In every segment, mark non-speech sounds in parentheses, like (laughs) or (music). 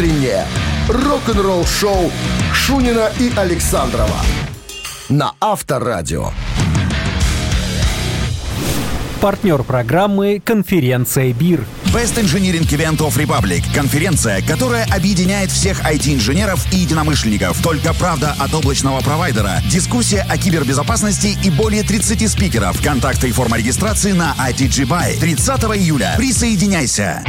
Утреннее рок-н-ролл-шоу Шунина и Александрова на Авторадио. Партнер программы «Конференция БИР». Best Engineering Event of Republic – конференция, которая объединяет всех IT-инженеров и единомышленников. Только правда от облачного провайдера, дискуссия о кибербезопасности и более 30 спикеров. Контакты и форма регистрации на ITG Buy. 30 июля. Присоединяйся.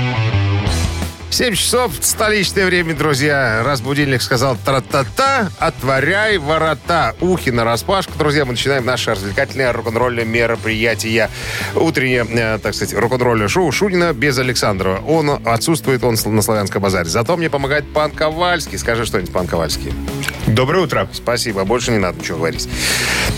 7 часов, столичное время, друзья. Раз будильник сказал тра-та-та, отворяй ворота. Ухи на распашку, друзья. Мы начинаем наше развлекательное рок-н-ролльное мероприятие. Утреннее, э, так сказать, рок-н-ролльное шоу Шунина без Александрова. Он отсутствует, он на Славянском базаре. Зато мне помогает пан Ковальский. Скажи что-нибудь, пан Ковальский. Доброе утро. Спасибо, больше не надо ничего говорить.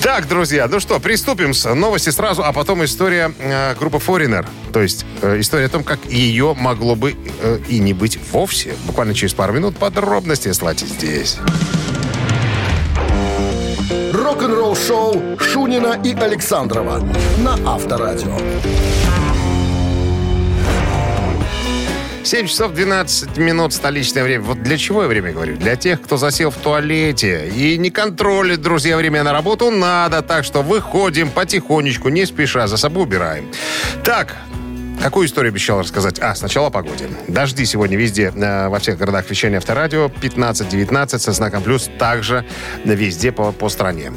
Так, друзья, ну что, приступим с новости сразу, а потом история э, группы Foreigner. То есть э, история о том, как ее могло бы э, и не быть вовсе. Буквально через пару минут подробности слайте здесь. Рок-н-ролл шоу Шунина и Александрова на Авторадио. 7 часов 12 минут столичное время. Вот для чего я время говорю? Для тех, кто засел в туалете и не контролит, друзья, время на работу надо. Так что выходим потихонечку, не спеша, за собой убираем. Так, Какую историю обещал рассказать? А, сначала о погоде. Дожди сегодня везде, э, во всех городах вещания авторадио. 15-19 со знаком плюс. Также везде по, по стране.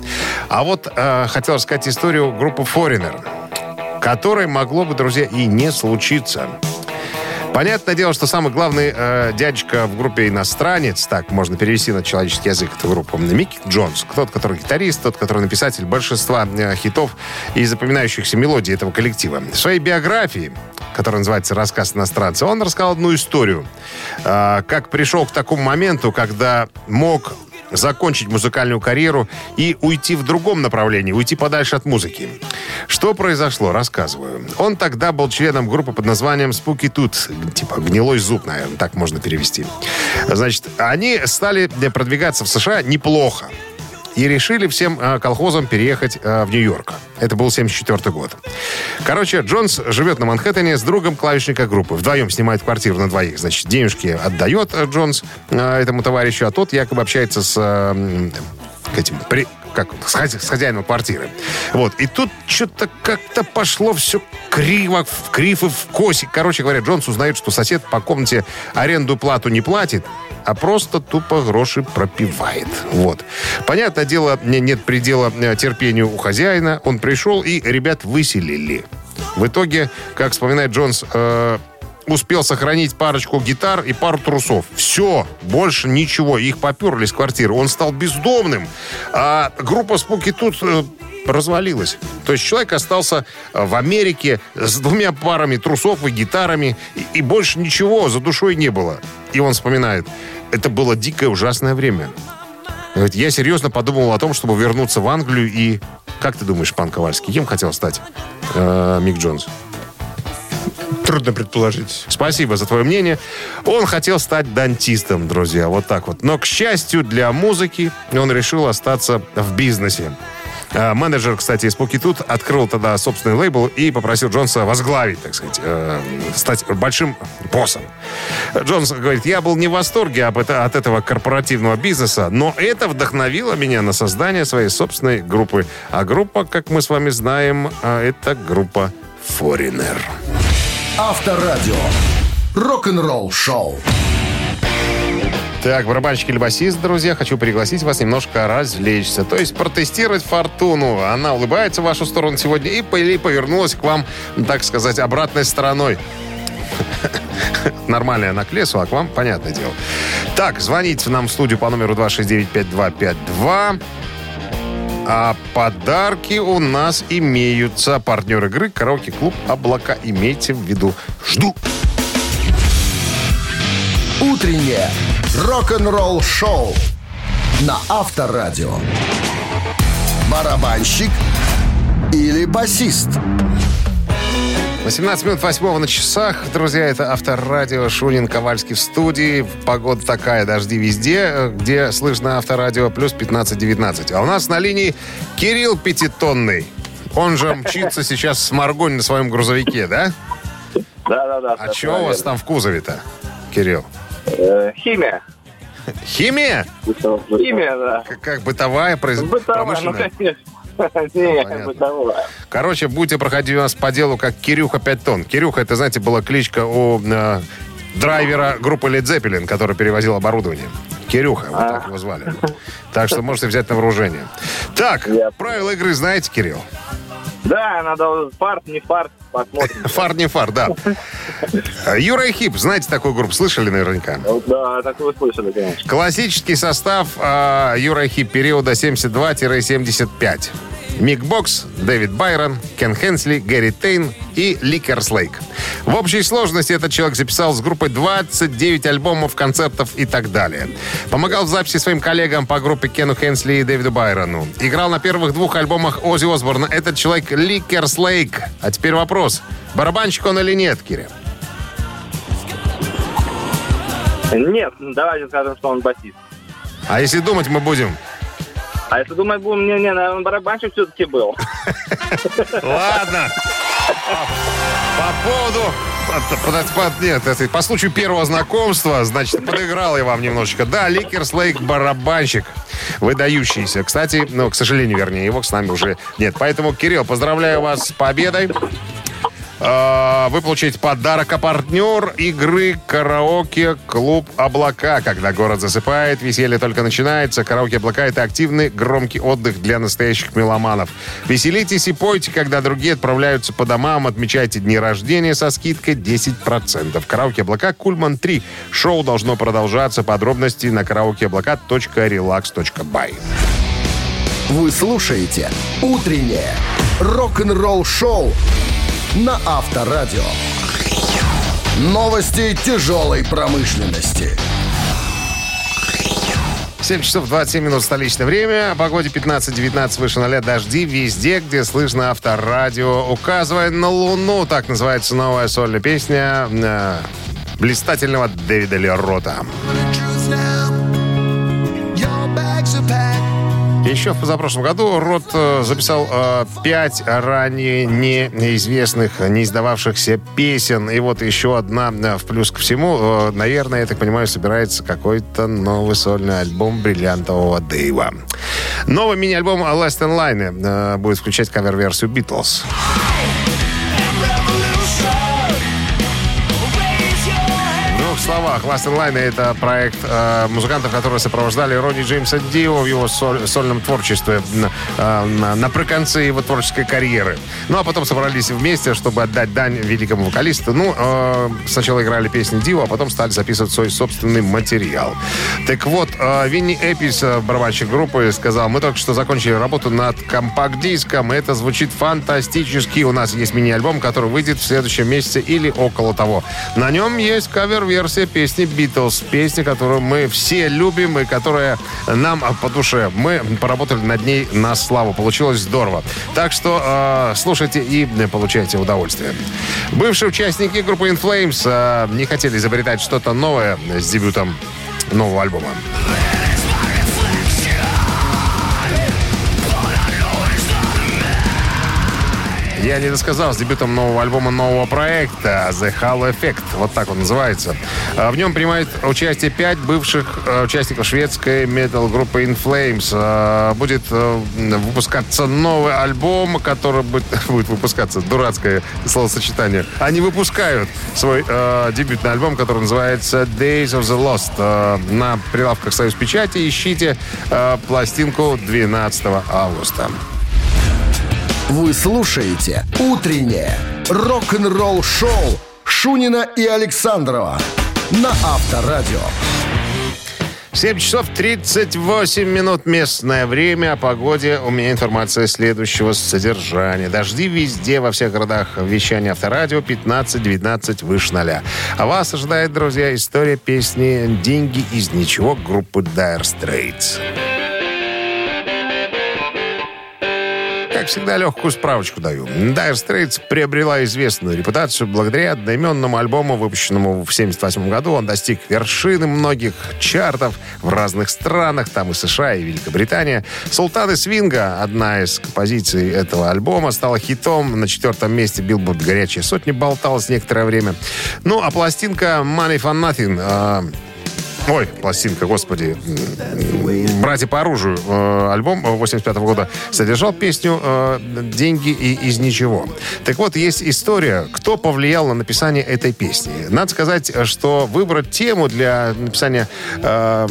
А вот э, хотел рассказать историю группы Foreigner, которой могло бы, друзья, и не случиться. Понятное дело, что самый главный э, дядечка в группе иностранец, так можно перевести на человеческий язык эту группу, Микки Джонс. Тот, который гитарист, тот, который написатель большинства э, хитов и запоминающихся мелодий этого коллектива. В своей биографии, которая называется «Рассказ иностранца», он рассказал одну историю. Э, как пришел к такому моменту, когда мог закончить музыкальную карьеру и уйти в другом направлении, уйти подальше от музыки. Что произошло, рассказываю. Он тогда был членом группы под названием Spooky Tooth, типа гнилой зуб, наверное, так можно перевести. Значит, они стали продвигаться в США неплохо и решили всем э, колхозам переехать э, в Нью-Йорк. Это был 74 год. Короче, Джонс живет на Манхэттене с другом клавишника группы. Вдвоем снимает квартиру на двоих. Значит, денежки отдает э, Джонс этому товарищу, а тот якобы общается с э, этим при, как с, с хозяином квартиры. Вот. И тут что-то как-то пошло все криво, в крив и в косе. Короче говоря, Джонс узнает, что сосед по комнате аренду плату не платит, а просто тупо гроши пропивает. Вот. Понятное дело, нет предела э, терпению у хозяина. Он пришел, и ребят выселили. В итоге, как вспоминает Джонс, э, успел сохранить парочку гитар и пару трусов. Все, больше ничего. Их поперли с квартиры. Он стал бездомным. А группа Спуки тут э, развалилась. То есть человек остался э, в Америке с двумя парами трусов и гитарами, и больше ничего за душой не было. И он вспоминает, это было дикое ужасное время. Говорит, я серьезно подумал о том, чтобы вернуться в Англию и... Как ты думаешь, пан Ковальский, кем хотел стать э, Мик Джонс? Трудно предположить. Спасибо за твое мнение. Он хотел стать дантистом, друзья, вот так вот. Но, к счастью для музыки, он решил остаться в бизнесе. А, менеджер, кстати, из Тут открыл тогда собственный лейбл и попросил Джонса возглавить, так сказать, э, стать большим боссом. Джонс говорит, я был не в восторге от этого корпоративного бизнеса, но это вдохновило меня на создание своей собственной группы. А группа, как мы с вами знаем, а, это группа Foreigner. Авторадио. Рок-н-ролл шоу. Так, барабанщик или басист, друзья, хочу пригласить вас немножко развлечься. То есть протестировать фортуну. Она улыбается в вашу сторону сегодня и повернулась к вам, так сказать, обратной стороной. (laughs) Нормальная она к лесу, а к вам, понятное дело. Так, звоните нам в студию по номеру 269-5252. А подарки у нас имеются. Партнер игры «Караоке-клуб Облака». Имейте в виду. Жду. Утреннее рок-н-ролл шоу на Авторадио. Барабанщик или басист? 18 минут 8 на часах. Друзья, это Авторадио Шунин Ковальский в студии. Погода такая, дожди везде, где слышно Авторадио, плюс 15-19. А у нас на линии Кирилл Пятитонный. Он же мчится сейчас с Маргонь на своем грузовике, да? Да, да, да. А что у вас там в кузове-то, Кирилл? Э, химия. Химия? Химия, да. Как, как бытовая, произ... Бытовая, ну, промышленная? конечно. (laughs) Короче, будете проходить у нас по делу как Кирюха 5 тонн. Кирюха, это, знаете, была кличка у э, драйвера группы Led Zeppelin, который перевозил оборудование. Кирюха, вот так его звали. Так что можете взять на вооружение. Так, правила игры знаете, Кирилл? Да, надо фарт, не фарт, посмотрим. (laughs) Фар не фар, да. Uriah Heep, знаете такую группу? Слышали наверняка? Да, так вы слышали, конечно. Классический состав э, Uriah Heep периода 72-75. Мик Бокс, Дэвид Байрон, Кен Хенсли, Гэри Тейн и Ли Керслейк. В общей сложности этот человек записал с группой 29 альбомов, концертов и так далее. Помогал в записи своим коллегам по группе Кену Хенсли и Дэвиду Байрону. Играл на первых двух альбомах Оззи Осборна. Этот человек Ли Керслейк. А теперь вопрос. Барабанщик он или нет, Киря? Нет, давайте скажем, что он басист. А если думать мы будем? А если думать будем, не-не, наверное, барабанщик все-таки был. Ладно. По поводу... Нет, по случаю первого знакомства, значит, подыграл я вам немножечко. Да, Ли Керслейк барабанщик. Выдающийся. Кстати, ну, к сожалению, вернее, его с нами уже нет. Поэтому, Кирилл, поздравляю вас с победой. А, Вы получаете подарок, а партнер игры «Караоке Клуб Облака». Когда город засыпает, веселье только начинается. «Караоке Облака» — это активный, громкий отдых для настоящих меломанов. Веселитесь и пойте, когда другие отправляются по домам. Отмечайте дни рождения со скидкой 10%. «Караоке Облака» Кульман 3. Шоу должно продолжаться. Подробности на караокеоблака.relax.by. Вы слушаете «Утреннее рок-н-ролл-шоу» на Авторадио. Новости тяжелой промышленности. 7 часов 27 минут столичное время. О погоде 15-19 выше 0 дожди везде, где слышно авторадио. Указывая на Луну, так называется новая сольная песня э, блистательного Дэвида Лерота. Еще в позапрошлом году Рот э, записал э, пять ранее неизвестных, не издававшихся песен. И вот еще одна э, в плюс ко всему. Наверное, я так понимаю, собирается какой-то новый сольный альбом бриллиантового Дэйва. Новый мини-альбом Last in Line э, будет включать кавер-версию Beatles. В Last in Line это проект э, музыкантов, которые сопровождали Ронни Джеймса Дио в его соль- сольном творчестве э, на, приконце его творческой карьеры. Ну, а потом собрались вместе, чтобы отдать дань великому вокалисту. Ну, э, сначала играли песни Дио, а потом стали записывать свой собственный материал. Так вот, э, Винни Эпис, э, барабанщик группы, сказал, мы только что закончили работу над компакт-диском. Это звучит фантастически. У нас есть мини-альбом, который выйдет в следующем месяце или около того. На нем есть кавер-версия песни Песни, которую мы все любим и которая нам по душе. Мы поработали над ней на славу. Получилось здорово. Так что э, слушайте и получайте удовольствие. Бывшие участники группы In Flames э, не хотели изобретать что-то новое с дебютом нового альбома. Я не досказал с дебютом нового альбома нового проекта The Halo Effect. Вот так он называется. А, В нем принимает участие пять бывших э, участников шведской метал-группы In Flames. А, Будет э, выпускаться новый альбом, который будет, (laughs) будет выпускаться. Дурацкое словосочетание. Они выпускают свой э, дебютный альбом, который называется Days of the Lost. На прилавках Союз Печати ищите э, пластинку 12 августа. Вы слушаете «Утреннее рок-н-ролл-шоу» Шунина и Александрова на Авторадио. 7 часов 38 минут местное время. О погоде у меня информация следующего содержания. Дожди везде, во всех городах вещания авторадио 15-19 выше ноля. А вас ожидает, друзья, история песни «Деньги из ничего» группы Dire Straits. Как всегда, легкую справочку даю. Dire Straits приобрела известную репутацию благодаря одноименному альбому, выпущенному в 1978 году. Он достиг вершины многих чартов в разных странах, там и США, и Великобритания. «Султаны свинга», одна из композиций этого альбома, стала хитом. На четвертом месте Билборд «Горячая сотня» болталась некоторое время. Ну, а пластинка «Money for Nothing» э, Ой, пластинка, господи. «Братья по оружию» э, альбом 85 года содержал песню э, «Деньги и из ничего». Так вот, есть история, кто повлиял на написание этой песни. Надо сказать, что выбрать тему для написания, э,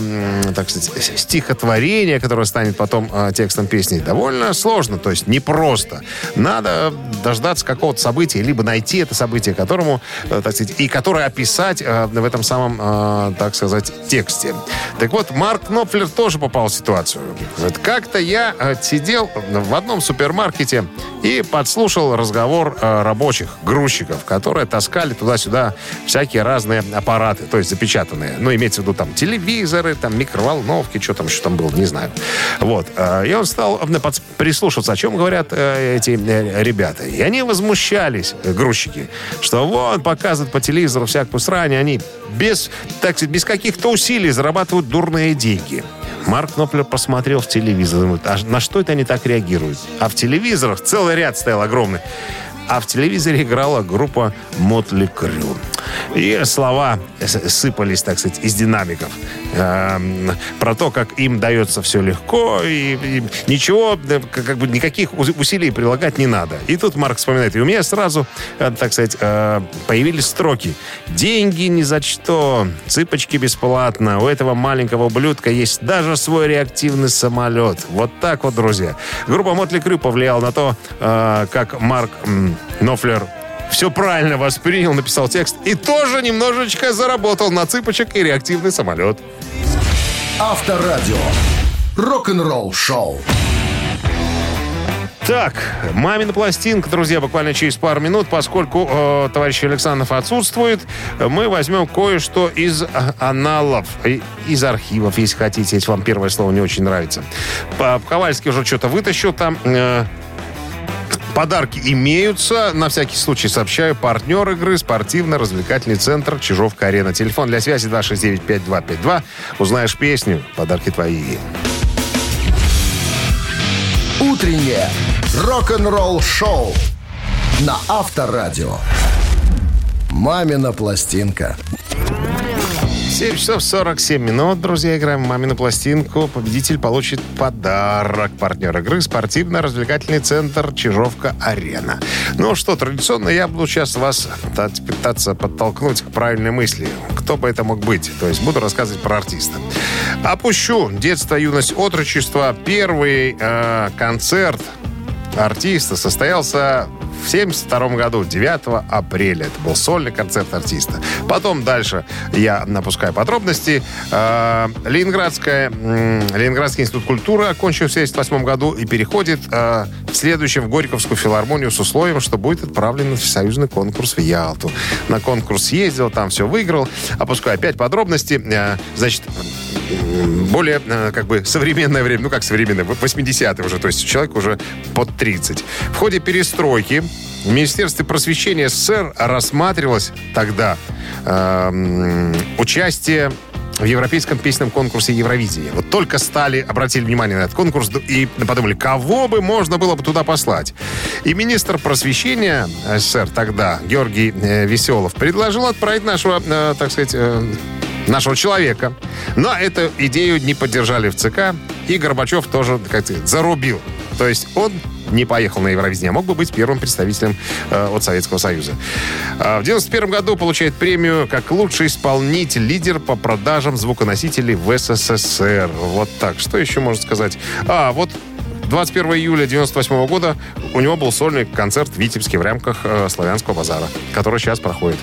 так сказать, стихотворения, которое станет потом э, текстом песни, довольно сложно, то есть непросто. Надо дождаться какого-то события, либо найти это событие, которому, э, так сказать, и которое описать э, в этом самом, э, так сказать, тексте. Так вот, Марк Knopfler тоже попал в ситуацию. Говорит, Как-то я э, сидел в одном супермаркете и подслушал разговор э, рабочих, грузчиков, которые таскали туда-сюда всякие разные аппараты, то есть запечатанные. Ну, имеется в виду там телевизоры, там микроволновки, что там еще там было, не знаю. Вот. э, И он стал прислушиваться, о чем говорят эти ребята. И они возмущались, грузчики, что вот показывают по телевизору всякую срань, они без, так сказать, без каких-то усилий зарабатывают дурные деньги. Марк Кноплер посмотрел в телевизор, думает, а на что это они так реагируют? А в телевизорах целый ряд стоял огромный. А в телевизоре играла группа Мотли Крю. И слова сыпались, так сказать, из динамиков. Эм, про то, как им дается все легко, и, и ничего, как бы никаких ус- усилий прилагать не надо. И тут Марк вспоминает, и у меня сразу, э, так сказать, э, появились строки. Деньги ни за что, цыпочки бесплатно, у этого маленького ублюдка есть даже свой реактивный самолет. Вот так вот, друзья. Группа Мотли Крю повлияла на то, э, как Марк Нофлер все правильно воспринял, написал текст и тоже немножечко заработал на цыпочек и реактивный самолет. Авторадио. Рок-н-ролл шоу. Так, мамина пластинка, друзья, буквально через пару минут, поскольку э, товарищ Александров отсутствует, мы возьмем кое-что из э, аналов, и- из архивов, если хотите, если вам первое слово не очень нравится. Ковальский уже что-то вытащил там. э, Подарки имеются. На всякий случай сообщаю. Партнер игры спортивно-развлекательный центр Чижовка-Арена. Телефон для связи 269-5252. Узнаешь песню. Подарки твои. Утреннее рок-н-ролл шоу на Авторадио. Мамина пластинка. 7 часов 47 минут, друзья, играем в «Мамину пластинку». Победитель получит подарок. Партнер игры спортивно-развлекательный центр «Чижовка-Арена». Ну что, традиционно я буду сейчас вас та- пытаться подтолкнуть к правильной мысли. Кто бы это мог быть? То есть буду рассказывать про артиста. Опущу детство, юность, отрочество. Первый э, концерт артиста состоялся в 1972 году, 9 апреля. Это был сольный концерт артиста. Потом дальше я напускаю подробности. Э, Ленинградская, Ленинградский институт культуры окончил в 1978 году и переходит э, в следующем в Горьковскую филармонию с условием, что будет отправлен на всесоюзный конкурс в Ялту. На конкурс ездил, там все выиграл. Опускаю опять подробности. Э, Значит, более э, как бы современное время, ну как современное, 80-е уже, то есть человек уже под 30. В ходе перестройки в Министерстве просвещения СССР рассматривалось тогда эм, участие в европейском песенном конкурсе Евровидения. Вот только стали, обратили внимание на этот конкурс и подумали, кого бы можно было бы туда послать. И министр просвещения СССР тогда, Георгий э, Веселов, предложил отправить нашего, э, так сказать, э, нашего человека. Но эту идею не поддержали в ЦК, и Горбачев тоже, как сказать, зарубил. То есть он не поехал на Евровидение, а мог бы быть первым представителем э, от Советского Союза. А в 91 году получает премию как лучший исполнитель, лидер по продажам звуконосителей в СССР. Вот так. Что еще можно сказать? А, вот 21 июля 98 года у него был сольный концерт в Витебске в рамках э, Славянского базара, который сейчас проходит.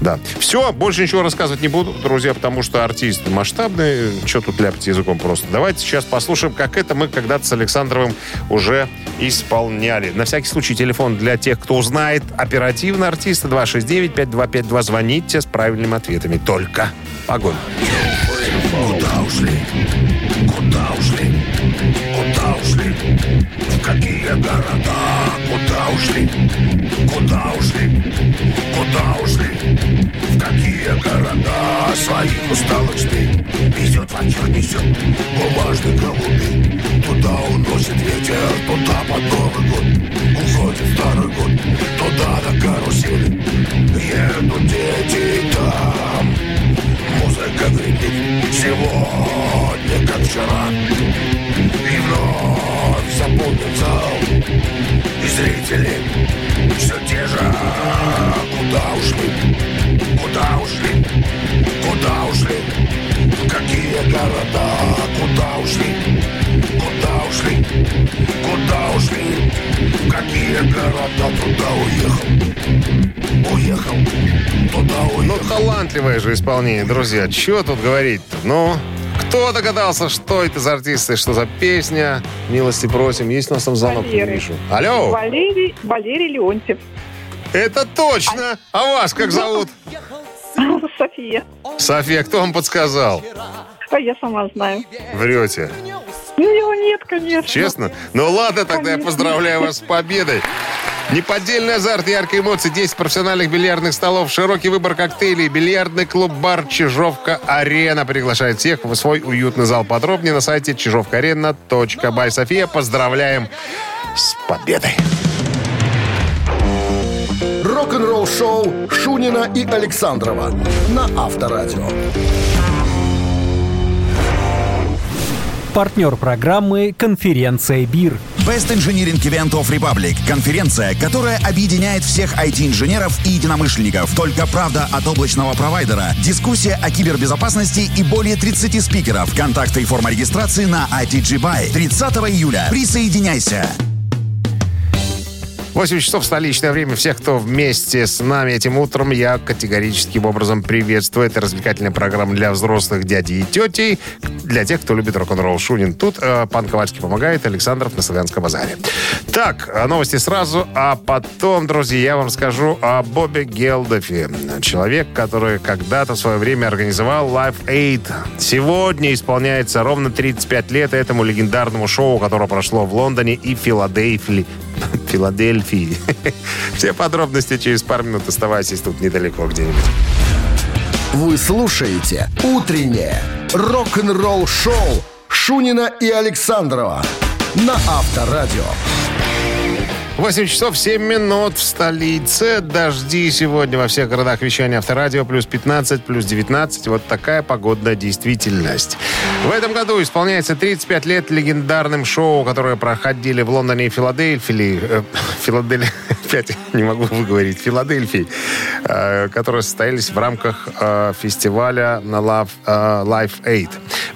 Да. Все, больше ничего рассказывать не буду, друзья, потому что артист масштабный. Что тут ляпать языком просто? Давайте сейчас послушаем, как это мы когда-то с Александровым уже исполняли. На всякий случай телефон для тех, кто узнает оперативно артиста 269-5252. Звоните с правильными ответами. Только огонь. Куда ушли? В какие города? Куда ушли? Куда ушли? Куда ушли? В какие города? Своих усталых жди Везет ветер, несет бумажный голубей Туда уносит ветер, туда под Новый год Уходит старый год, туда на карусели Едут дети там Музыка гремит, Сегодня, как вчера зрители все те же Куда ушли? Куда ушли? Куда ушли? В какие города? Куда ушли? Куда ушли? Куда ушли? В какие города? Туда уехал Уехал Туда Ну, уехал талантливое же исполнение, друзья. Чего тут говорить-то? Ну, кто догадался, что это за артисты, что за песня? Милости просим. Есть у нас там звонок? Не вижу. Алло, Валерий, Валерий Леонтьев. это точно. А вас как зовут? (laughs) София. София, кто вам подсказал? А я сама знаю. Врете. Ну, нет, конечно. Честно? Ну ладно, тогда я Конечно. поздравляю вас с победой. Неподдельный азарт, яркие эмоции, 10 профессиональных бильярдных столов, широкий выбор коктейлей, бильярдный клуб-бар «Чижовка-арена» приглашает всех в свой уютный зал. Подробнее на сайте чижовкаарена.бай. София, поздравляем с победой. Рок-н-ролл шоу Шунина и Александрова на Авторадио. Партнер программы «Конференция БИР». Best Engineering Event of Republic – конференция, которая объединяет всех IT-инженеров и единомышленников. Только правда от облачного провайдера, дискуссия о кибербезопасности и более 30 спикеров. Контакты и форма регистрации на ITG Buy. 30 июля. Присоединяйся. 8 часов столичное время. Всех, кто вместе с нами этим утром, я категорическим образом приветствую. Это развлекательная программа для взрослых дядей и тетей, для тех, кто любит рок-н-ролл. Шунин тут, э, пан Ковальский помогает, Александров на Славянском базаре. Так, э, новости сразу, а потом, друзья, я вам скажу о Бобе Гелдофе. Человек, который когда-то в свое время организовал Live Aid. Сегодня исполняется ровно 35 лет этому легендарному шоу, которое прошло в Лондоне и Филадельфии. (laughs) Филадельфии. (laughs) Все подробности через пару минут. Оставайтесь тут недалеко где-нибудь. Вы слушаете «Утреннее рок-н-ролл-шоу» Шунина и Александрова на Авторадио. 8 часов 7 минут в столице. Дожди сегодня во всех городах вещания авторадио. Плюс 15, плюс 19. Вот такая погодная действительность. В этом году исполняется 35 лет легендарным шоу, которое проходили в Лондоне и Филадельфии. Э, (laughs) Филадель... Опять (laughs) не могу выговорить. Филадельфии. э, которые состоялись в рамках э, фестиваля на Love, э, Life Aid.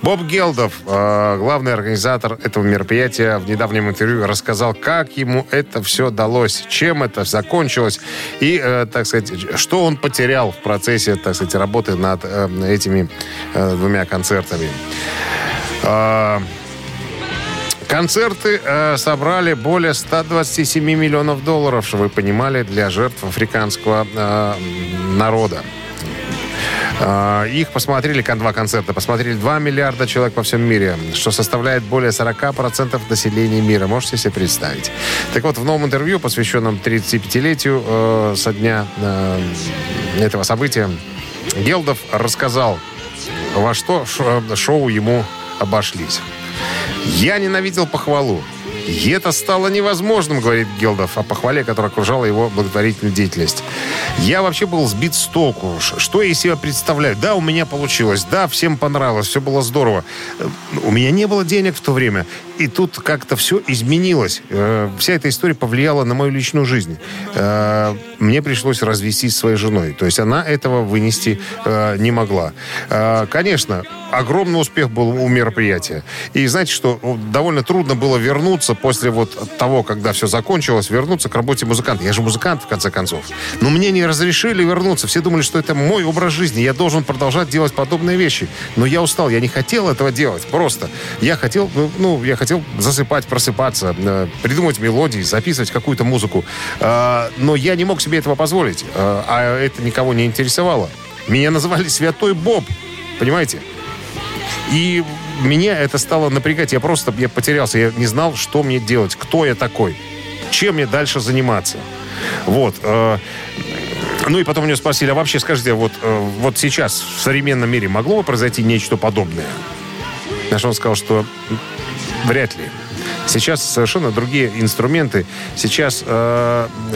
Боб Гелдов, главный организатор этого мероприятия, в недавнем интервью рассказал, как ему это все далось, чем это закончилось и, так сказать, что он потерял в процессе, так сказать, работы над этими двумя концертами. Концерты э, собрали более 127 миллионов долларов, чтобы вы понимали, для жертв африканского э, народа. Э, Их посмотрели, два концерта, посмотрели 2 миллиарда человек по всем мире, что составляет более 40% населения мира. Можете себе представить. Так вот, в новом интервью, посвященном 35-летию э, со дня э, этого события, Гелдов рассказал, во что э, шоу ему обошлись. Я ненавидел похвалу. И это стало невозможным, говорит Гелдов о похвале, которая окружала его благотворительную деятельность. Я вообще был сбит с толку. Что я из себя представляю? Да, у меня получилось. Да, всем понравилось. Все было здорово. Э, У меня не было денег в то время. И тут как-то все изменилось. Э, Вся эта история повлияла на мою личную жизнь. Мне пришлось развестись со своей женой. То есть она этого вынести э, не могла. Э, Конечно, огромный успех был у мероприятия. И знаете, что вот довольно трудно было вернуться после вот того, когда все закончилось, вернуться к работе музыканта. Я же музыкант, в конце концов. Но мне не разрешили вернуться. Все думали, что это мой образ жизни. Я должен продолжать делать подобные вещи. Но я устал. Я не хотел этого делать. Просто. Я хотел, ну, я хотел засыпать, просыпаться, э, придумать мелодии, записывать какую-то музыку. Э, Но я не мог себе этого позволить. Э, А это никого не интересовало. Меня называли Святой Боб. Понимаете? И меня это стало напрягать. Я просто я потерялся. Я не знал, что мне делать, кто я такой, чем мне дальше заниматься. Вот. э, Ну и потом у него спросили, а вообще скажите, вот, э, вот сейчас в современном мире могло бы произойти нечто подобное? На что он сказал, что вряд ли. Сейчас совершенно другие инструменты. Сейчас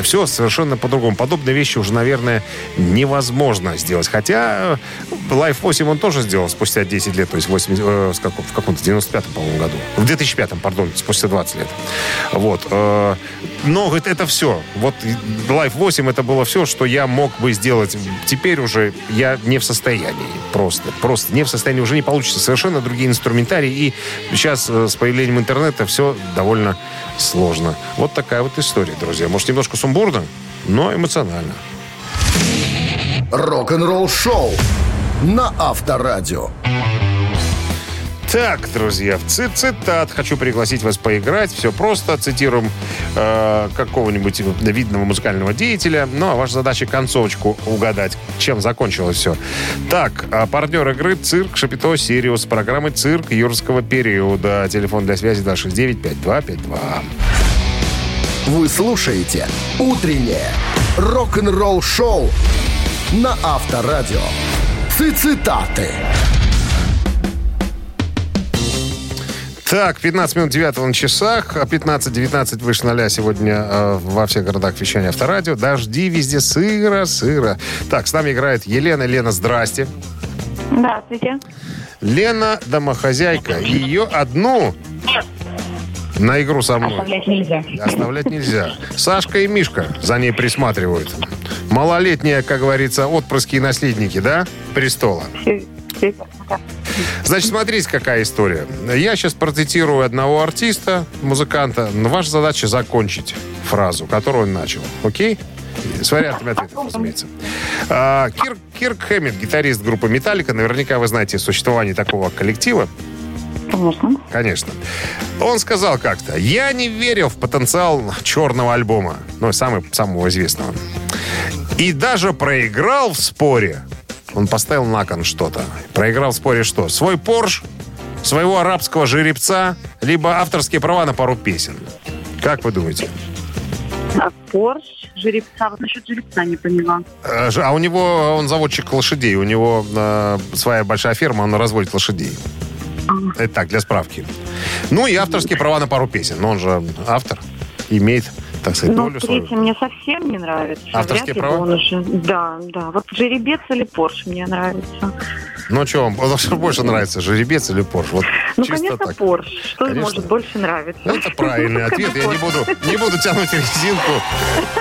все совершенно по-другому. Подобные вещи уже, наверное, невозможно сделать. Хотя э, Life 8 он тоже сделал спустя 10 лет, то есть 8, э, в каком-то 95-м, по-моему, году. В 2005-м, пардон, спустя 20 лет. Вот. Э, но говорит, это все. Вот Life 8 это было все, что я мог бы сделать. Теперь уже я не в состоянии. Просто. Просто не в состоянии. Уже не получится. Совершенно другие инструментарии. И сейчас э, с появлением интернета все довольно сложно. Вот такая вот история, друзья. Может, немножко сумбурно, но эмоционально. Рок-н-ролл шоу на Авторадио. Так, друзья, в ци- цитат хочу пригласить вас поиграть. Все просто. Цитируем э, какого-нибудь видного музыкального деятеля. Ну, а ваша задача концовочку угадать, чем закончилось все. Так, а партнер игры «Цирк Шапито Сириус» программы «Цирк» юрского периода. Телефон для связи 269-5252. Вы слушаете «Утреннее рок-н-ролл-шоу» на Авторадио. Цитаты. Так, 15 минут 9 на часах, а 15-19 выше ноля сегодня э, во всех городах вещания Авторадио. Дожди везде сыро, сыро. Так, с нами играет Елена. Лена, здрасте. Здравствуйте. Лена домохозяйка. Ее одну на игру со мной. Оставлять нельзя. Оставлять нельзя. Сашка и Мишка за ней присматривают. Малолетние, как говорится, отпрыски и наследники, да, престола. Значит, смотрите, какая история. Я сейчас процитирую одного артиста, музыканта. Ваша задача закончить фразу, которую он начал. Окей? С вариантами ответов, разумеется. А, Кирк, Кирк Хэммит, гитарист группы «Металлика». Наверняка вы знаете о существовании такого коллектива. Конечно. Конечно. Он сказал как-то, я не верил в потенциал черного альбома, ну, самый, самого известного. И даже проиграл в споре. Он поставил на кон что-то. Проиграл в споре что? Свой Порш, своего арабского жеребца, либо авторские права на пару песен. Как вы думаете? А Порш, жеребца. Вот насчет жеребца не поняла. Э, А у него, он заводчик лошадей, у него э, своя большая ферма, он разводит лошадей. Это так, для справки. Ну и авторские права на пару песен. Но он же автор, имеет, так сказать, Ну, долю свою. третий мне совсем не нравится. Авторские Вряд права? уже- Да, да. Вот жеребец или Порш мне нравится. Ну что вам что больше нравится, жеребец или Порш? Вот Ну, конечно, так. Порш. Что Конечно. может больше нравиться? Это правильный ответ. Я не буду, не буду тянуть резинку.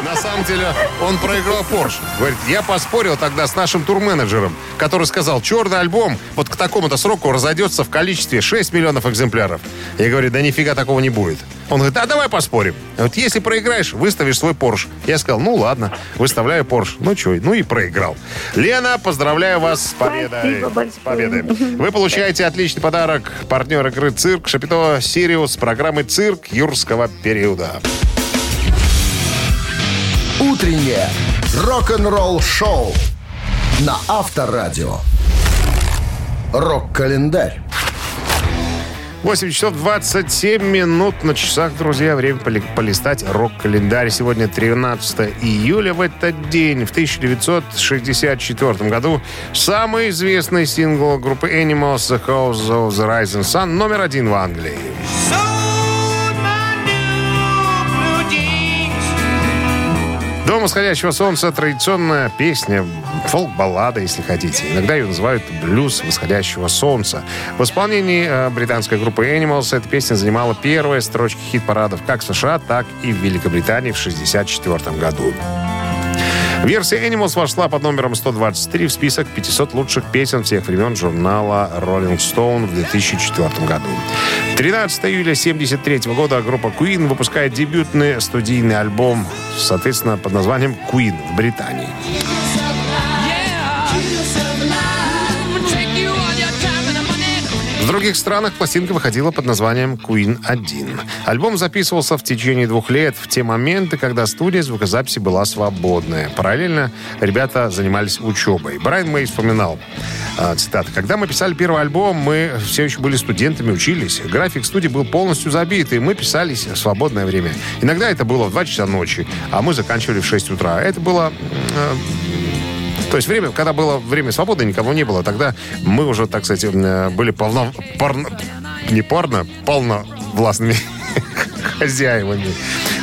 На самом деле, он проиграл Порш. Говорит, я поспорил тогда с нашим турменеджером, который сказал, черный альбом вот к такому-то сроку разойдется в количестве 6 миллионов экземпляров. Я говорю, да нифига такого не будет. Он говорит, а давай поспорим. Вот если проиграешь, выставишь свой Порш. Я сказал, ну ладно, выставляю Порш. Ну что, ну и проиграл. Лена, поздравляю вас с победой. Спасибо. С победой. Вы получаете отличный подарок. Партнер игры «Цирк» Шапито Сириус программы «Цирк» юрского периода. Утреннее рок-н-ролл-шоу на Авторадио. Рок-календарь. 8 часов 27 минут на часах, друзья. Время поли- полистать рок-календарь. Сегодня 13 июля. В этот день, в 1964 году, самый известный сингл группы Animals «The House of the Rising Sun» номер один в Англии. Дом восходящего солнца – традиционная песня, фолк-баллада, если хотите. Иногда ее называют блюз восходящего солнца. В исполнении э, британской группы Animals эта песня занимала первые строчки хит-парадов как в США, так и в Великобритании в 1964 году. Версия Animals вошла под номером 123 в список 500 лучших песен всех времен журнала Rolling Stone в 2004 году. 13 июля 1973 года группа Queen выпускает дебютный студийный альбом, соответственно, под названием Queen в Британии. Других странах пластинка выходила под названием Queen 1. Альбом записывался в течение двух лет, в те моменты, когда студия звукозаписи была свободная. Параллельно ребята занимались учебой. Брайан Мэй вспоминал, э, цитата, «Когда мы писали первый альбом, мы все еще были студентами, учились. График студии был полностью забит, и мы писались в свободное время. Иногда это было в 2 часа ночи, а мы заканчивали в 6 утра. Это было э, то есть время, когда было время свободы, никого не было. Тогда мы уже, так сказать, э, были полно... Парно, не парно, полно властными. (laughs) хозяевами.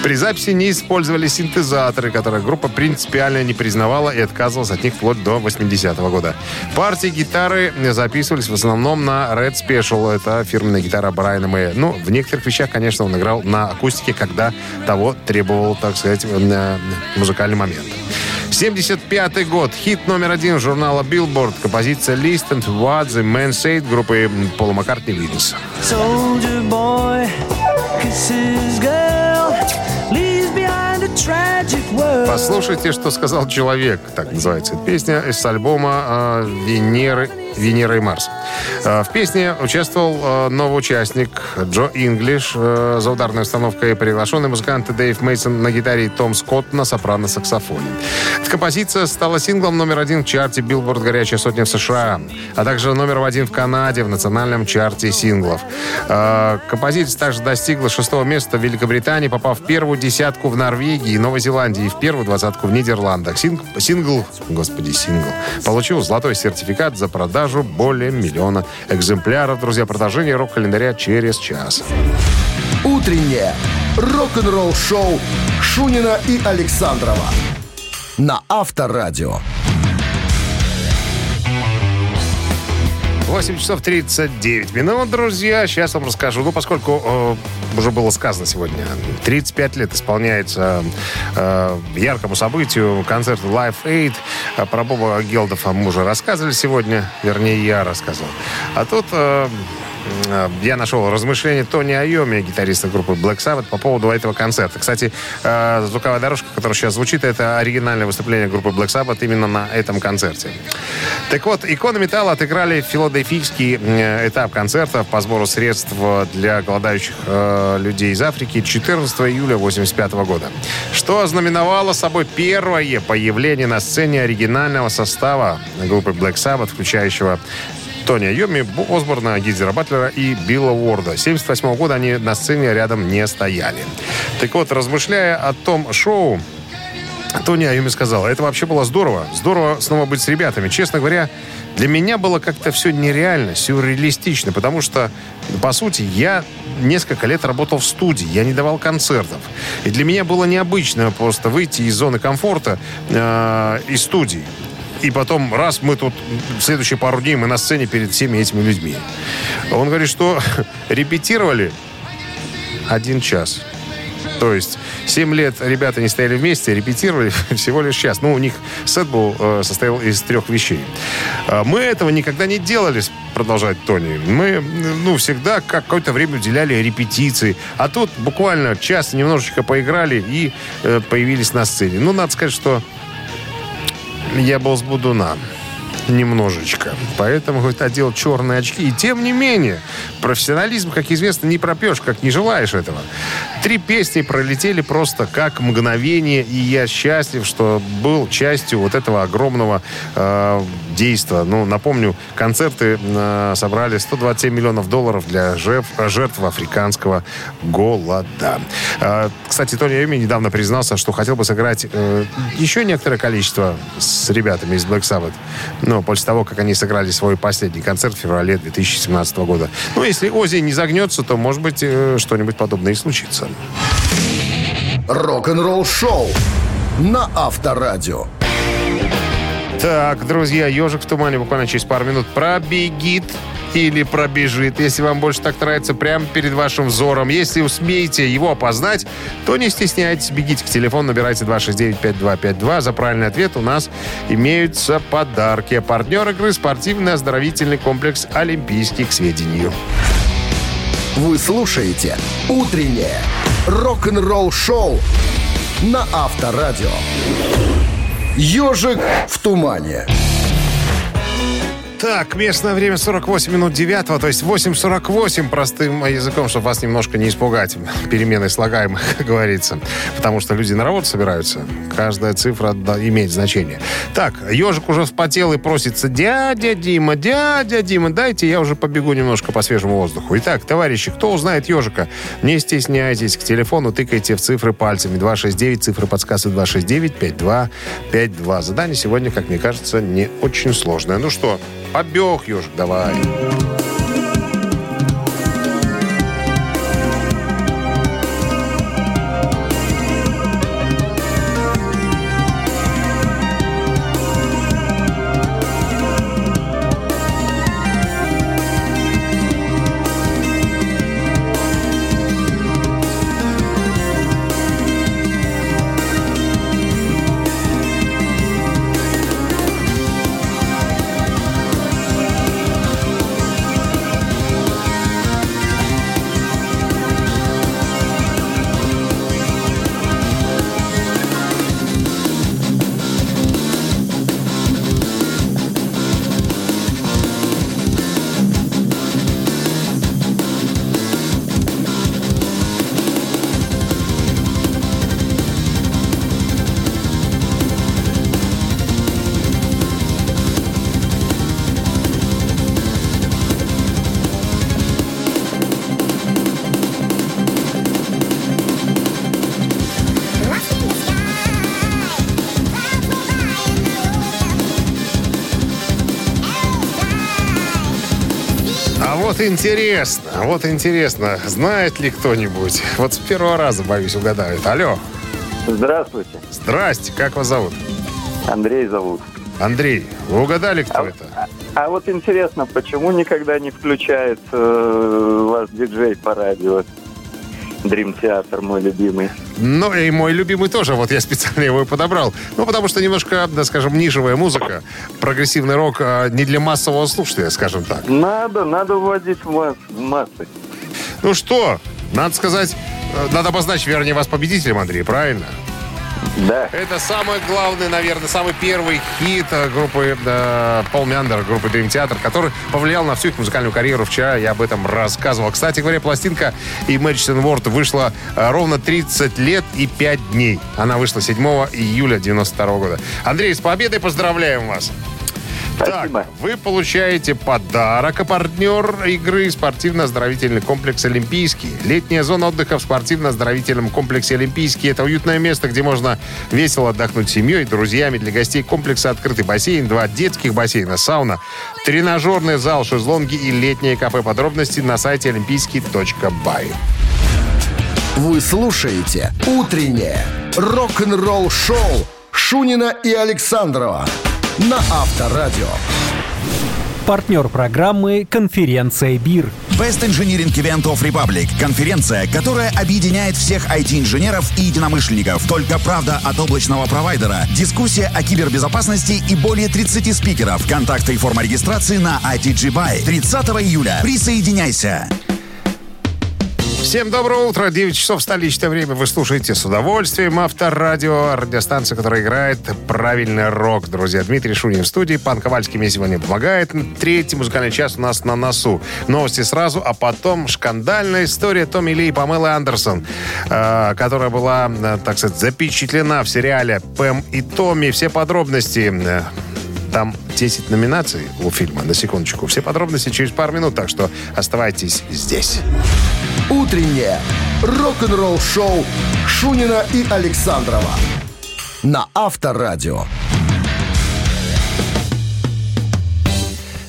При записи не использовали синтезаторы, которые группа принципиально не признавала и отказывалась от них вплоть до 80-го года. Партии гитары записывались в основном на Red Special. Это фирменная гитара Брайана Мэя. Ну, в некоторых вещах, конечно, он играл на акустике, когда того требовал, так сказать, э, музыкальный момент. 75 год. Хит номер один журнала Billboard. Композиция List and What the Man Said группы Пола Маккартни Винс. Soldier boy kisses girl, leaves behind a tragic world. Послушайте, что сказал человек. Так называется эта песня из альбома э, Венеры, Венера и Марс. Э, в песне участвовал э, новый участник Джо Инглиш э, за ударной установкой, приглашенный музыканты Дэйв Мейсон на гитаре и Том Скотт на сопрано-саксофоне. Эта композиция стала синглом номер один в чарте Billboard «Горячая сотня» в США, а также номер один в Канаде в национальном чарте синглов. Композиция также достигла шестого места в Великобритании, попав в первую десятку в Норвегии и Новой Зеландии и в первую двадцатку в Нидерландах. Синг- Сингл, господи, сингл, получил золотой сертификат за продажу более миллиона экземпляров. Друзья, продолжение рок-календаря через час. Утреннее рок-н-ролл-шоу Шунина и Александрова на Авторадио. 8 часов 39 минут, друзья. Сейчас вам расскажу. Ну, поскольку э, уже было сказано сегодня, 35 лет исполняется э, яркому событию концерту Live Aid. Э, Про Боба Гелдофа мы уже рассказывали сегодня. Вернее, я рассказывал. А тут э, я нашел размышления Тони Айоми, гитариста группы Black Sabbath, по поводу этого концерта. Кстати, э, звуковая дорожка, которая сейчас звучит, это оригинальное выступление группы Black Sabbath именно на этом концерте. Так вот, иконы металла отыграли филадельфийский э, этап концертов по сбору средств для голодающих э, людей из Африки 14 июля 1985 года. Что ознаменовало собой первое появление на сцене оригинального состава группы Black Sabbath, включающего Тони Айоми, Бо Осборна, Гизера Батлера и Билла Уорда. 78 года они на сцене рядом не стояли. Так вот, размышляя о том шоу, Тони Айоми сказал, это вообще было здорово. Здорово снова быть с ребятами. Честно говоря, для меня было как-то все нереально, сюрреалистично, потому что, по сути, я несколько лет работал в студии, я не давал концертов. И для меня было необычно просто выйти из зоны комфорта э, из студии. И потом, раз мы тут, в следующие пару дней мы на сцене перед всеми этими людьми. Он говорит, что (laughs) репетировали один час. То есть 7 лет ребята не стояли вместе, репетировали (laughs) всего лишь час. Ну, у них сет был, э, состоял из трех вещей. А Мы этого никогда не делали, продолжает Тони. Мы, ну, всегда какое-то время уделяли репетиции. А тут буквально час немножечко поиграли и э, появились на сцене. Ну, надо сказать, что я был с Будуна. Немножечко. Поэтому, говорит, одел черные очки. И тем не менее, профессионализм, как известно, не пропьешь, как не желаешь этого. Три песни пролетели просто как мгновение, и я счастлив, что был частью вот этого огромного э, действа. Ну, напомню, концерты э, собрали 127 миллионов долларов для жертв, жертв африканского голода. Э, кстати, Тони Айоми недавно признался, что хотел бы сыграть э, еще некоторое количество с ребятами из Black Sabbath. Но после того, как они сыграли свой последний концерт в феврале 2017 года. Ну, если Ози не загнется, то, может быть, э, что-нибудь подобное и случится. Рок-н-ролл-шоу на Авторадио. Так, друзья, ежик в тумане буквально через пару минут пробегит или пробежит, если вам больше так нравится, прямо перед вашим взором. Если успеете его опознать, то не стесняйтесь, бегите к телефону, набирайте 269-5252. За правильный ответ у нас имеются подарки. Партнер игры спортивный оздоровительный комплекс «Олимпийский» к сведению. Вы слушаете «Утреннее рок-н-ролл-шоу» на Авторадио. «Ежик в тумане». Так, местное время 48 минут 9, то есть 8.48 простым языком, чтобы вас немножко не испугать переменой слагаемых, (laughs) как говорится. Потому что люди на работу собираются. Каждая цифра да, имеет значение. Так, ежик уже вспотел и просится, дядя Дима, дядя Дима, дайте я уже побегу немножко по свежему воздуху. Итак, товарищи, кто узнает ежика, не стесняйтесь, к телефону тыкайте в цифры пальцами. 269, цифры подсказывают 269-5252. Задание сегодня, как мне кажется, не очень сложное. Ну что, побег ежик, давай. Вот интересно, а вот интересно, знает ли кто-нибудь? Вот с первого раза, боюсь, угадают. Алло, Здравствуйте. здрасте, как вас зовут? Андрей зовут. Андрей, вы угадали, кто это? А вот интересно, почему никогда не включает э, ваш диджей по радио? Дрим Театр, мой любимый. Ну, и мой любимый тоже, вот я специально его и подобрал. Ну, потому что немножко, да, скажем, нишевая музыка, прогрессивный рок а, не для массового слушателя, скажем так. Надо, надо вводить масс- массы. Ну что, надо сказать, э, надо обозначить, вернее, вас победителем, Андрей, правильно? Да. Это самый главный, наверное, самый первый хит э, группы э, Пол Мяндер, группы Dream Theater, который повлиял на всю их музыкальную карьеру. Вчера я об этом рассказывал. Кстати говоря, пластинка Imagine World вышла э, ровно 30 лет и 5 дней. Она вышла 7 июля 92 года. Андрей, с победой поздравляем вас! Спасибо. Так, вы получаете подарок, а партнер игры спортивно-оздоровительный комплекс «Олимпийский». Летняя зона отдыха в спортивно-оздоровительном комплексе «Олимпийский» — это уютное место, где можно весело отдохнуть с семьей, друзьями. Для гостей комплекса открытый бассейн, два детских бассейна, сауна, тренажерный зал, шезлонги и летнее кафе. Подробности на сайте олимпийский.бай. Вы слушаете «Утреннее рок-н-ролл-шоу» Шунина и Александрова на Авторадио. Партнер программы «Конференция БИР». Best Engineering Event of Republic. Конференция, которая объединяет всех IT-инженеров и единомышленников. Только правда от облачного провайдера. Дискуссия о кибербезопасности и более 30 спикеров. Контакты и форма регистрации на ITG Buy. 30 июля. Присоединяйся. Всем доброе утро. 9 часов столичное время. Вы слушаете с удовольствием Авторадио, радиостанция, которая играет правильный рок. Друзья, Дмитрий Шунин в студии. Пан Ковальский мне сегодня помогает. Третий музыкальный час у нас на носу. Новости сразу, а потом шкандальная история Томми Ли и Памелы Андерсон, э, которая была, э, так сказать, запечатлена в сериале «Пэм и Томми». Все подробности э, там 10 номинаций у фильма, на секундочку. Все подробности через пару минут, так что оставайтесь здесь. Утреннее рок-н-ролл-шоу Шунина и Александрова на Авторадио.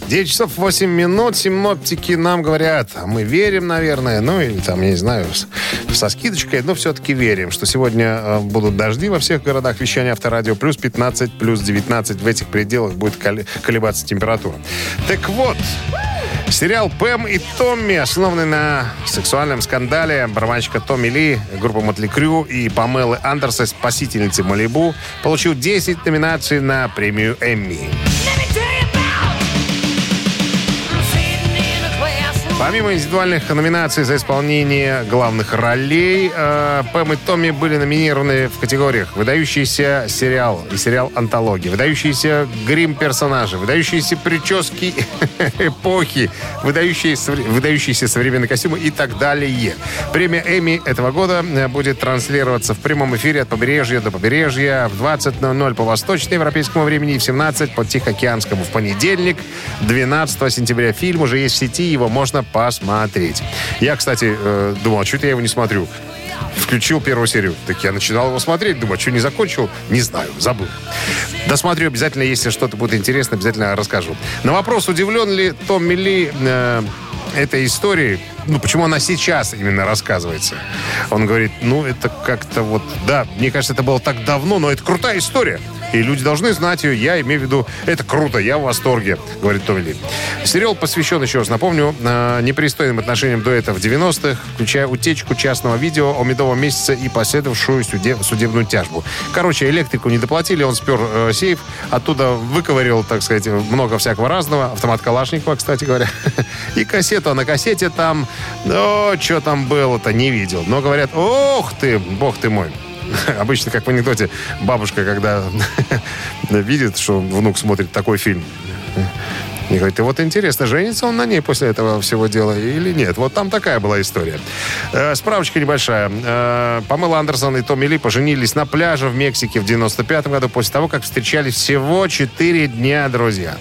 9 часов 8 минут. Синоптики нам говорят, мы верим, наверное, ну или там, я не знаю, со скидочкой, но все-таки верим, что сегодня э, будут дожди во всех городах вещания авторадио. Плюс 15, плюс 19. В этих пределах будет колебаться температура. Так вот, Сериал «Пэм и Томми», основанный на сексуальном скандале барабанщика Томми Ли, группы Мотли Крю и Памелы Андерса «Спасительницы Малибу», получил 10 номинаций на премию «Эмми». Помимо индивидуальных номинаций за исполнение главных ролей, э, Пэм и Томми были номинированы в категориях «Выдающийся сериал» и сериал «Антология», «Выдающийся грим персонажи», «Выдающиеся прически (laughs) эпохи», «Выдающиеся, выдающиеся современные костюмы» и так далее. Премия Эми этого года э, будет транслироваться в прямом эфире от побережья до побережья в 20.00 по восточноевропейскому времени и в 17 по Тихоокеанскому в понедельник, 12 сентября. Фильм уже есть в сети, его можно посмотреть. Я, кстати, э, думал, а что я его не смотрю? Включил первую серию. Так я начинал его смотреть. Думаю, что не закончил? Не знаю, забыл. Досмотрю обязательно, если что-то будет интересно, обязательно расскажу. На вопрос, удивлен ли Томми Ли э, этой историей, ну, почему она сейчас именно рассказывается. Он говорит, ну, это как-то вот, да, мне кажется, это было так давно, но это крутая история. И люди должны знать ее. Я имею в виду, это круто, я в восторге, говорит Томми Ли. Сериал посвящен, еще раз напомню, э, непристойным отношениям дуэта в 90-х, включая утечку частного видео о медовом месяце и последовавшую суде- судебную тяжбу. Короче, электрику не доплатили, он спер э, сейф, оттуда выковырил, так сказать, много всякого разного. Автомат Калашникова, кстати говоря. (laughs) И кассету, а на кассете там, о, что там было-то, не видел. Но говорят, ох ты, бог ты мой. (laughs) Обычно, как в анекдоте, бабушка, когда (laughs) видит, что внук смотрит такой фильм, и говорит, и вот интересно, женится он на ней после этого всего дела или нет? Вот там такая была история. Э, справочка небольшая. Э, Памела Андерсон и Томми Ли поженились на пляже в Мексике в 95 году после того, как встречались всего 4 дня, друзья.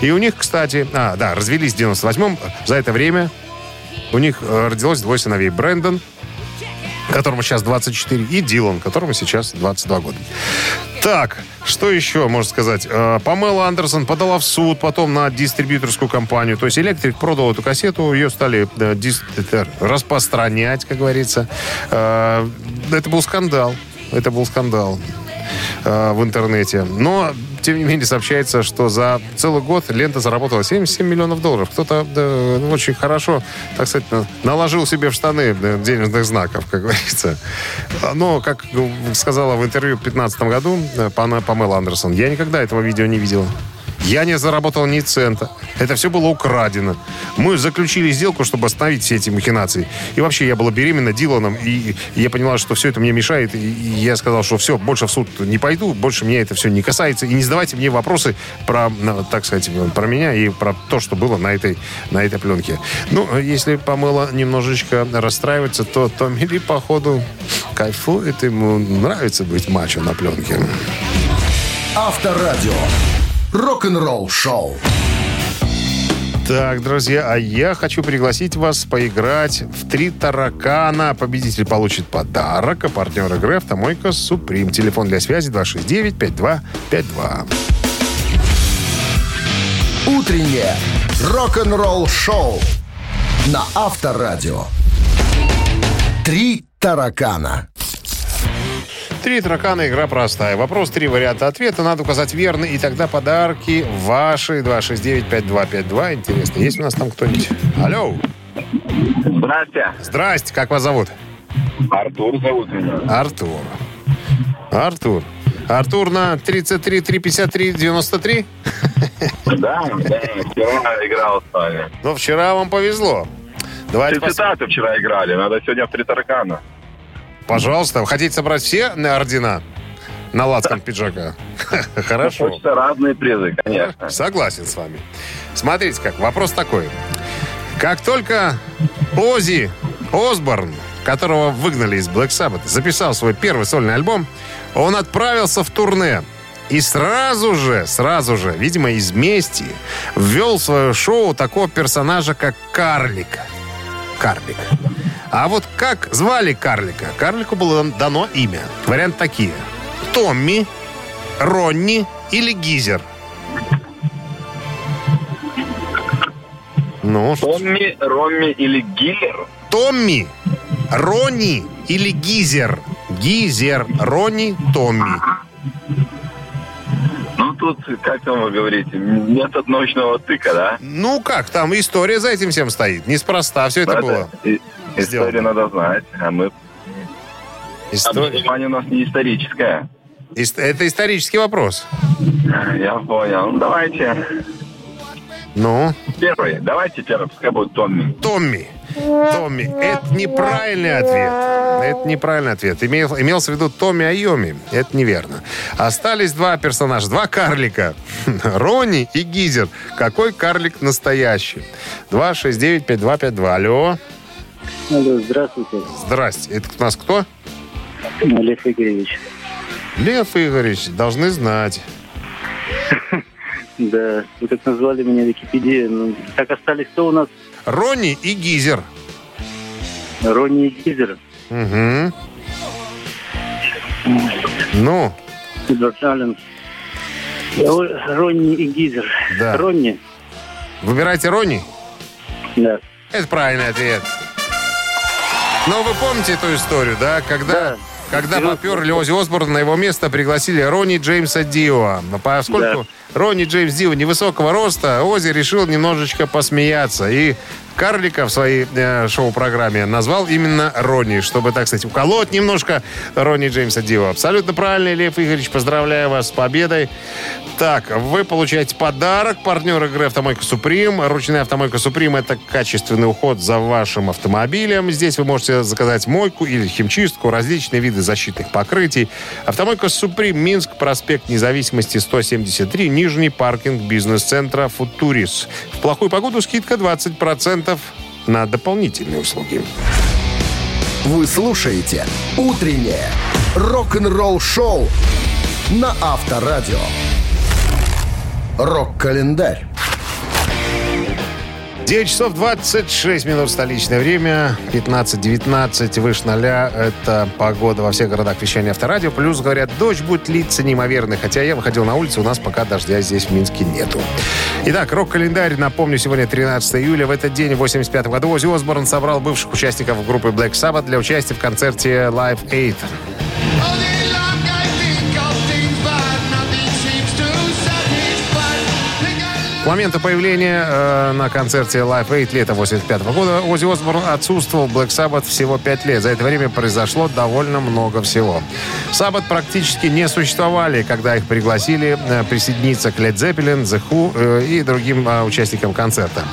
И у них, кстати... А, да, развелись в 98-м. За это время у них э, родилось двое сыновей. Брэндон, которому сейчас 24, и Дилан, которому сейчас 22 года. Так, что еще можно сказать? Э, Памела Андерсон подала в суд потом на дистрибьюторскую компанию. То есть Электрик продал эту кассету, ее стали э, распространять, как говорится. Э, Это был скандал. Это был скандал э, в интернете. Но, тем не менее, сообщается, что за целый год лента заработала 77 миллионов долларов. Кто-то да, очень хорошо, так сказать, на- наложил себе в штаны да, денежных знаков, как (laughs) говорится. Но, как сказала в интервью в 2015 году э, Памела Андерсон, я никогда этого видео не видела. Я не заработал ни цента. Это все было украдено. Мы заключили сделку, чтобы остановить все эти махинации. И вообще, я была беременна Диланом, и я поняла, что все это мне мешает. И я сказал, что все, больше в суд не пойду, больше меня это все не касается. И не задавайте мне вопросы про, ну, так сказать, про меня и про то, что было на этой, на этой пленке. Ну, если Памела немножечко расстраивается, то Томми Ли, походу, кайфует. Ему нравится быть мачо на пленке. Авторадио. Рок-н-ролл шоу. Так, друзья, а я хочу пригласить вас поиграть в «Три таракана». Победитель получит подарок, а партнер игры «Автомойка Суприм». Телефон для связи 269-5252. Утреннее рок-н-ролл шоу на Авторадио. Три таракана. «Три таракана» игра простая. Вопрос, три варианта ответа. Надо указать верный, и тогда подарки ваши 269-5252. Интересно, есть у нас там кто-нибудь? Алло. Здрасте. Здрасте, как вас зовут? Артур зовут меня. Артур. Артур. Артур на 33 353 93? Да, да, вчера играл с вами. Ну, вчера вам повезло. Давайте пос- цитаты вчера играли, надо сегодня в три таракана. Пожалуйста, вы хотите собрать все на ордена на лацкан пиджака? (laughs) Хорошо. Хочется разные призы, конечно. Согласен с вами. Смотрите как, вопрос такой. Как только Ози Осборн, которого выгнали из Black Sabbath, записал свой первый сольный альбом, он отправился в турне. И сразу же, сразу же, видимо, из мести, ввел в свое шоу такого персонажа, как Карлик. Карлик. А вот как звали Карлика? Карлику было дано имя. Варианты такие. Томми, Ронни или Гизер. Ну, Томми, Ромми или Гиллер? Томми, Ронни или Гизер? Гизер, Ронни, Томми. Ну, тут, как там вы говорите, метод научного тыка, да? Ну как, там история за этим всем стоит. Неспроста все это Надо- было. и- Историю надо знать, а мы... История. Образование у нас не историческое. Ис- Это исторический вопрос. Я понял. Ну, давайте Ну, первый. Давайте первый, пускай будет Томми. Томми. Томми. Это неправильный ответ. Это неправильный ответ. Имел, имелся в виду Томми Айоми. Это неверно. Остались два персонажа, два карлика. (laughs) Ронни и Гизер. Какой карлик настоящий? 269-5252. Алло. Алло, здравствуйте, Здрасте. Это у нас кто? Олег Игоревич. Лев Игоревич. Должны знать. (laughs) Да, вы как назвали меня Википедия. Ну, так остались кто у нас? Ронни и Гизер. Ронни и Гизер. Угу. Ну, Эдвард Аллен. Ро- Ронни и Гизер. Да. Ронни? выбирайте Ронни. Да. Это правильный ответ. Но вы помните эту историю, да? Когда, Да. когда поперли Ози Осборн, на его место пригласили Ронни Джеймса Дио. Но Поскольку Ронни Джеймс Дио невысокого роста, Ози решил немножечко посмеяться. И Карлика в своей э, шоу-программе назвал именно Ронни, чтобы, так сказать, уколоть немножко Ронни Джеймса Дио. Абсолютно правильно, Лев Игоревич. Поздравляю вас с победой. Так, вы получаете подарок. Партнер игры «Автомойка Суприм». Ручная «Автомойка Суприм» — это качественный уход за вашим автомобилем. Здесь вы можете заказать мойку или химчистку, различные виды защитных покрытий. «Автомойка Суприм», Минск, проспект Независимости, 173, нижний паркинг бизнес-центра «Футурис». В плохую погоду скидка 20% на дополнительные услуги. Вы слушаете «Утреннее рок-н-ролл-шоу» на Авторадио. Рок-календарь. 9 часов 26 минут столичное время, 15-19 выше ноля. Это погода во всех городах вещания авторадио. Плюс, говорят, дождь будет литься неимоверный. Хотя я выходил на улицу, у нас пока дождя здесь в Минске нету. Итак, рок-календарь. Напомню, сегодня 13 июля. В этот день, в 85 году, Оззи Осборн собрал бывших участников группы Black Sabbath для участия в концерте Live 8. К моменту появления э, на концерте Live 8 лета 85 года Оззи Осборн отсутствовал в Black Sabbath всего 5 лет. За это время произошло довольно много всего. Sabbath практически не существовали, когда их пригласили э, присоединиться к Led Zeppelin, The Who э, и другим э, участникам концерта.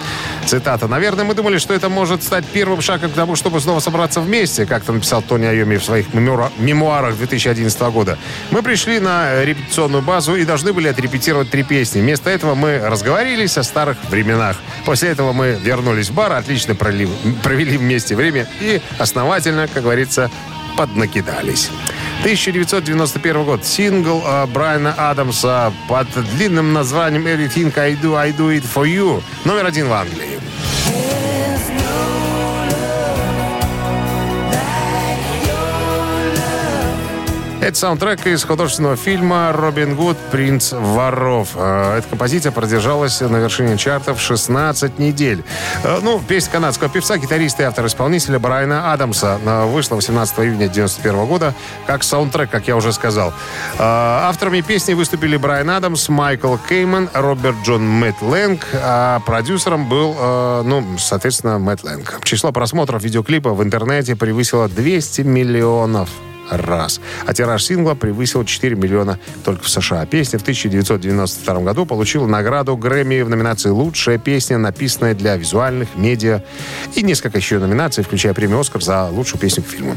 Цитата. «Наверное, мы думали, что это может стать первым шагом к тому, чтобы снова собраться вместе», как-то написал Тони Айоми в своих мемуара- мемуарах 2011 года. «Мы пришли на репетиционную базу и должны были отрепетировать три песни. Вместо этого мы разговорились о старых временах. После этого мы вернулись в бар, отлично пролив- провели вместе время и основательно, как говорится, поднакидались. 1991 год. Сингл э, Брайана Адамса под длинным названием «Everything I Do, I Do It For You». Номер один в Англии. Это саундтрек из художественного фильма «Робин Гуд. Принц воров». Э, Эта композиция продержалась на вершине чартов 16 недель. Э, Ну, песня канадского певца, гитариста и автора-исполнителя Брайана Адамса э, вышла 18 июня 1991 года как саундтрек, как я уже сказал. Авторами песни выступили Брайан Адамс, Майкл Кейман, Роберт Джон Мэтт Лэнг, а продюсером был, ну, соответственно, Мэтт Лэнг. Число просмотров видеоклипа в интернете превысило 200 миллионов раз. А тираж сингла превысил 4 миллиона только в США. Песня в 1992 году получила награду Грэмми в номинации «Лучшая песня, написанная для визуальных, медиа» и несколько еще номинаций, включая премию «Оскар» за лучшую песню к фильму.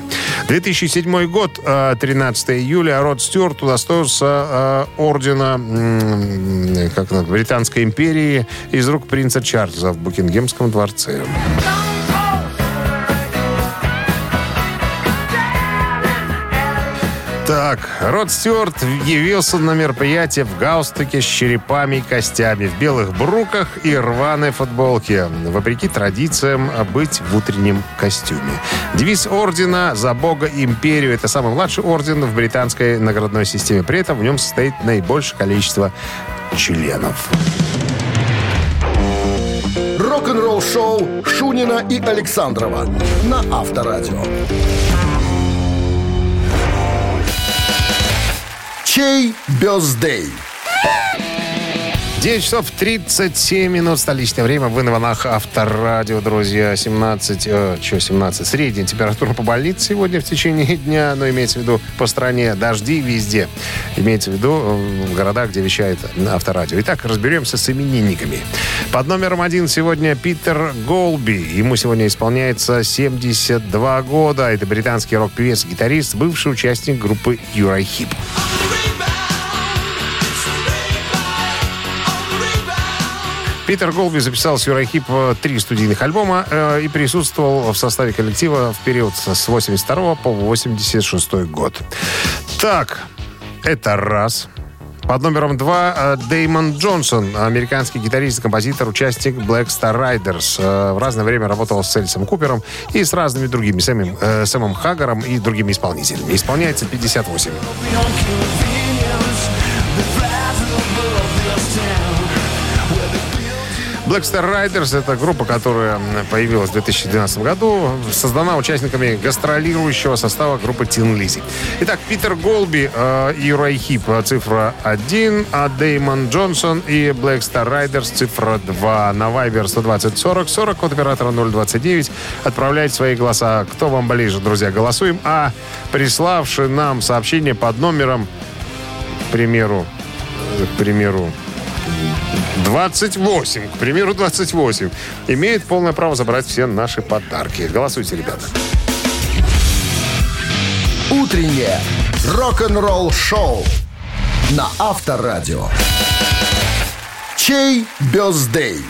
2007 год, э, 13 июля, Род Стюарт удостоился э, ордена как Британской империи из рук принца Чарльза в Букингемском дворце. Так, Род Стюарт явился на мероприятие в галстуке с черепами и костями, в белых бруках и рваной футболке, вопреки традициям быть в утреннем костюме. Девиз ордена «За Бога империю» — это самый младший орден в британской наградной системе. При этом в нем состоит наибольшее количество членов. Рок-н-ролл шоу Шунина и Александрова на Авторадио. Чей бездей? 9 часов 37 минут столичное время. Вы на волнах Авторадио, друзья. 17, э, что 17? Средняя температура по больнице сегодня в течение дня. Но имеется в виду по стране дожди везде. Имеется в виду э, в городах, где вещает Авторадио. Итак, разберемся с именинниками. Под номером один сегодня Питер Голби. Ему сегодня исполняется 72 года. Это британский рок-певец, гитарист, бывший участник группы Uriah Heep. Питер Голби записал с Uriah Heep э, три студийных альбома э, и присутствовал в составе коллектива в период с 82 по 86 год. Так, это раз. Под номером два э, Деймон Джонсон, американский гитарист композитор, участник Black Star Riders. Э, В разное время работал с Эльсом Купером и с разными другими, Сэмом, э, Сэмом Хаггаром и другими исполнителями. Исполняется 58. Black Star Riders — это группа, которая появилась в 2012 году, создана участниками гастролирующего состава группы Tin Lizzy. Итак, Питер Голби э, и Рай Хип — цифра 1, а Деймон Джонсон и Black Star Riders — цифра 2. На Viber 120 40 40, код оператора 029. Отправляйте свои голоса. Кто вам ближе, друзья, голосуем. А приславший нам сообщение под номером, к примеру, э, к примеру, 28, к примеру, 28, имеет полное право забрать все наши подарки. Голосуйте, ребята. Утреннее рок-н-ролл шоу на Авторадио. Чей бездей?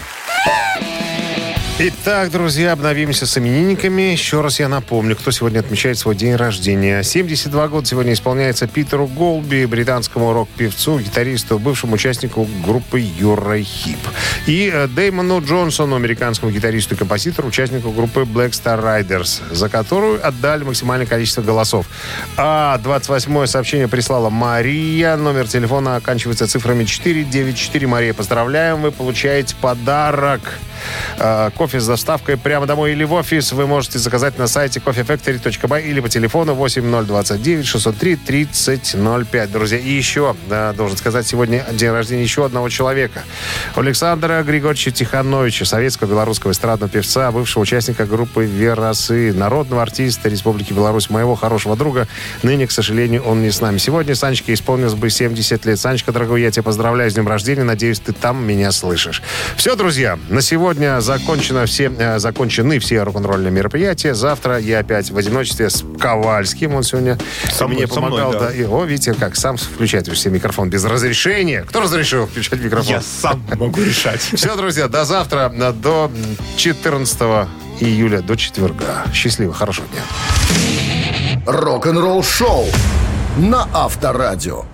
Итак, друзья, обновимся с именинниками. Еще раз я напомню, кто сегодня отмечает свой день рождения. 72 года сегодня исполняется Питеру Голби, британскому рок-певцу, гитаристу, бывшему участнику группы Юра Хип. И э, Дэймону Джонсону, американскому гитаристу и композитору, участнику группы Black Star Riders, за которую отдали максимальное количество голосов. А 28 сообщение прислала Мария. Номер телефона оканчивается цифрами 494. Мария, поздравляем, вы получаете подарок. Э, Кофе с доставкой прямо домой или в офис вы можете заказать на сайте coffeefactory.by или по телефону 8029 603 3005. Друзья, и еще, да, должен сказать, сегодня день рождения еще одного человека. Александра Григорьевича Тихановича, советского белорусского эстрадного певца, бывшего участника группы «Верасы», народного артиста Республики Беларусь, моего хорошего друга. Ныне, к сожалению, он не с нами. Сегодня Санечке исполнилось бы 70 лет. Санечка, дорогой, я тебя поздравляю с днем рождения. Надеюсь, ты там меня слышишь. Все, друзья, на сегодня закончено все, э, закончены все рок-н-ролльные мероприятия. Завтра я опять в одиночестве с Ковальским. Он сегодня Со мной, мне со мной, помогал. да. да. И, о, видите, как сам включает все микрофон без разрешения. Кто разрешил включать микрофон? Я сам могу решать. (laughs) Все, друзья, до завтра, э, до 14 июля, до четверга. Счастливо, хорошего дня. Рок-н-ролл шоу на Авторадио.